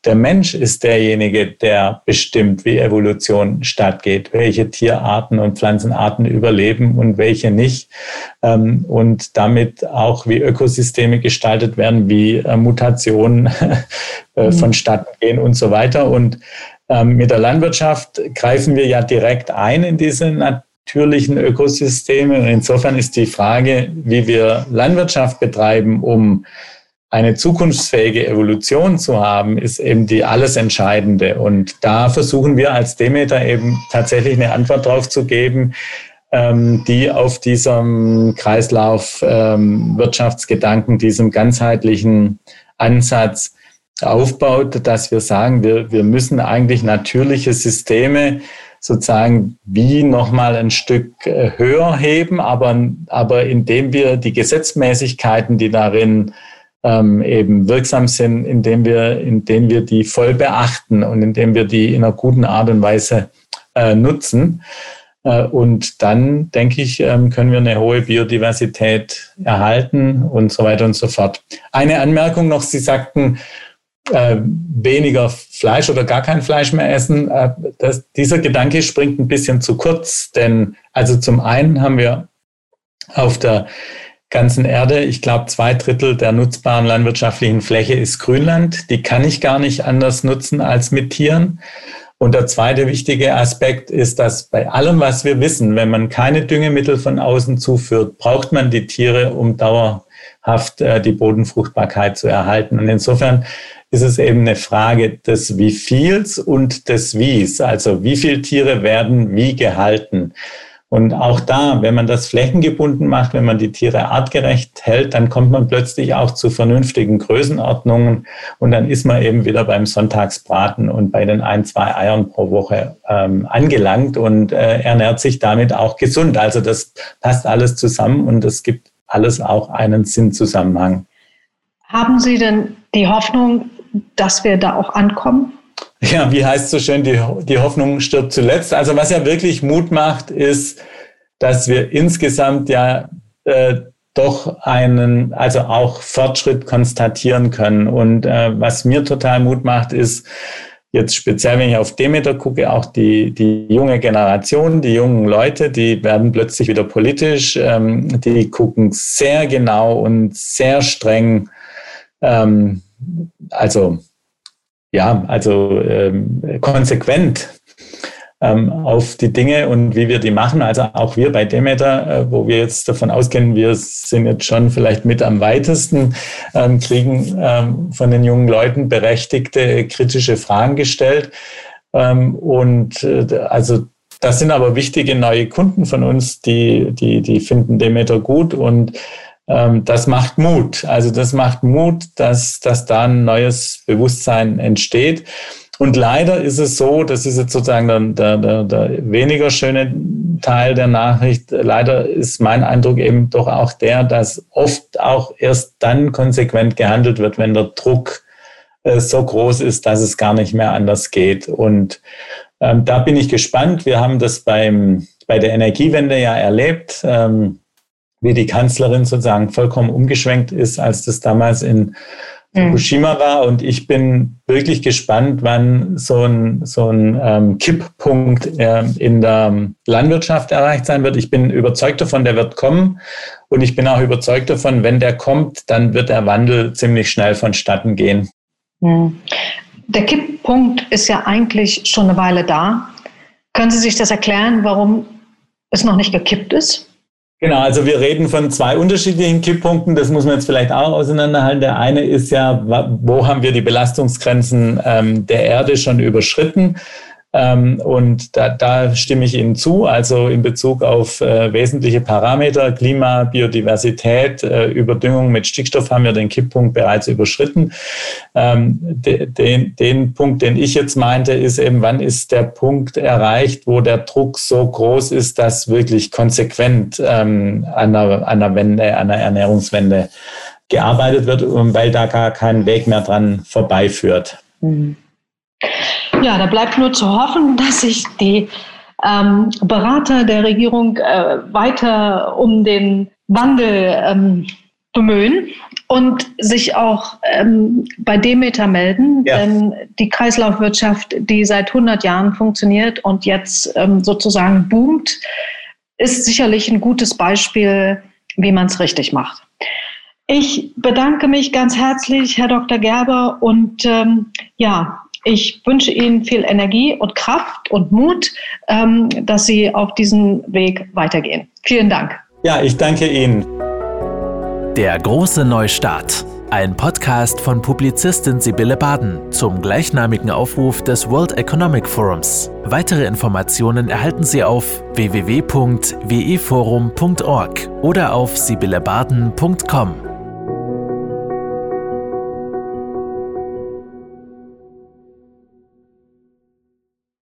Der Mensch ist derjenige, der bestimmt, wie Evolution stattgeht, welche Tierarten und Pflanzenarten überleben und welche nicht. Ähm, und damit auch, wie Ökosysteme gestaltet werden, wie äh, Mutationen äh, mhm. vonstatten gehen und so weiter. Und ähm, mit der Landwirtschaft greifen wir ja direkt ein in diese natürlichen Ökosysteme. Und insofern ist die Frage, wie wir Landwirtschaft betreiben, um eine zukunftsfähige Evolution zu haben, ist eben die alles Entscheidende. Und da versuchen wir als Demeter eben tatsächlich eine Antwort drauf zu geben, ähm, die auf diesem Kreislauf ähm, Wirtschaftsgedanken, diesem ganzheitlichen Ansatz aufbaut, dass wir sagen, wir, wir müssen eigentlich natürliche Systeme sozusagen wie nochmal ein Stück äh, höher heben, aber, aber indem wir die Gesetzmäßigkeiten, die darin ähm, eben wirksam sind, indem wir, indem wir die voll beachten und indem wir die in einer guten Art und Weise äh, nutzen. Äh, und dann, denke ich, ähm, können wir eine hohe Biodiversität erhalten und so weiter und so fort. Eine Anmerkung noch, Sie sagten, äh, weniger Fleisch oder gar kein Fleisch mehr essen. Äh, das, dieser Gedanke springt ein bisschen zu kurz, denn also zum einen haben wir auf der ganzen Erde, ich glaube, zwei Drittel der nutzbaren landwirtschaftlichen Fläche ist Grünland. Die kann ich gar nicht anders nutzen als mit Tieren. Und der zweite wichtige Aspekt ist, dass bei allem, was wir wissen, wenn man keine Düngemittel von außen zuführt, braucht man die Tiere, um dauerhaft äh, die Bodenfruchtbarkeit zu erhalten. Und insofern ist es eben eine Frage des Wieviels und des Wies. Also wie viele Tiere werden wie gehalten. Und auch da, wenn man das flächengebunden macht, wenn man die Tiere artgerecht hält, dann kommt man plötzlich auch zu vernünftigen Größenordnungen und dann ist man eben wieder beim Sonntagsbraten und bei den ein, zwei Eiern pro Woche ähm, angelangt und äh, ernährt sich damit auch gesund. Also das passt alles zusammen und es gibt alles auch einen Sinnzusammenhang. Haben Sie denn die Hoffnung, dass wir da auch ankommen? Ja, wie heißt so schön, die, die Hoffnung stirbt zuletzt. Also was ja wirklich Mut macht, ist, dass wir insgesamt ja äh, doch einen, also auch Fortschritt konstatieren können. Und äh, was mir total Mut macht, ist jetzt speziell, wenn ich auf Demeter gucke, auch die, die junge Generation, die jungen Leute, die werden plötzlich wieder politisch, ähm, die gucken sehr genau und sehr streng ähm, also ja, also ähm, konsequent ähm, auf die Dinge und wie wir die machen. Also auch wir bei Demeter, äh, wo wir jetzt davon ausgehen, wir sind jetzt schon vielleicht mit am weitesten, ähm, kriegen ähm, von den jungen Leuten berechtigte kritische Fragen gestellt. Ähm, und äh, also das sind aber wichtige neue Kunden von uns, die, die, die finden Demeter gut und das macht Mut. Also das macht Mut, dass, dass da ein neues Bewusstsein entsteht. Und leider ist es so, das ist jetzt sozusagen der, der, der weniger schöne Teil der Nachricht. Leider ist mein Eindruck eben doch auch der, dass oft auch erst dann konsequent gehandelt wird, wenn der Druck äh, so groß ist, dass es gar nicht mehr anders geht. Und ähm, da bin ich gespannt. Wir haben das beim, bei der Energiewende ja erlebt. Ähm, wie die Kanzlerin sozusagen vollkommen umgeschwenkt ist, als das damals in mhm. Fukushima war. Und ich bin wirklich gespannt, wann so ein, so ein ähm, Kipppunkt äh, in der Landwirtschaft erreicht sein wird. Ich bin überzeugt davon, der wird kommen. Und ich bin auch überzeugt davon, wenn der kommt, dann wird der Wandel ziemlich schnell vonstatten gehen. Mhm. Der Kipppunkt ist ja eigentlich schon eine Weile da. Können Sie sich das erklären, warum es noch nicht gekippt ist? Genau, also wir reden von zwei unterschiedlichen Kipppunkten. Das muss man jetzt vielleicht auch auseinanderhalten. Der eine ist ja, wo haben wir die Belastungsgrenzen ähm, der Erde schon überschritten? Ähm, und da, da stimme ich Ihnen zu. Also in Bezug auf äh, wesentliche Parameter, Klima, Biodiversität, äh, Überdüngung mit Stickstoff haben wir den Kipppunkt bereits überschritten. Ähm, de, den, den Punkt, den ich jetzt meinte, ist eben, wann ist der Punkt erreicht, wo der Druck so groß ist, dass wirklich konsequent ähm, an, einer, an einer Wende, an einer Ernährungswende gearbeitet wird, weil da gar kein Weg mehr dran vorbeiführt. Mhm. Ja, da bleibt nur zu hoffen, dass sich die ähm, Berater der Regierung äh, weiter um den Wandel ähm, bemühen und sich auch ähm, bei Demeter melden, ja. denn die Kreislaufwirtschaft, die seit 100 Jahren funktioniert und jetzt ähm, sozusagen boomt, ist sicherlich ein gutes Beispiel, wie man es richtig macht. Ich bedanke mich ganz herzlich, Herr Dr. Gerber, und ähm, ja, ich wünsche Ihnen viel Energie und Kraft und Mut, ähm, dass Sie auf diesen Weg weitergehen. Vielen Dank. Ja, ich danke Ihnen. Der große Neustart. Ein Podcast von Publizistin Sibylle Baden zum gleichnamigen Aufruf des World Economic Forums. Weitere Informationen erhalten Sie auf www.weforum.org oder auf sibyllebaden.com.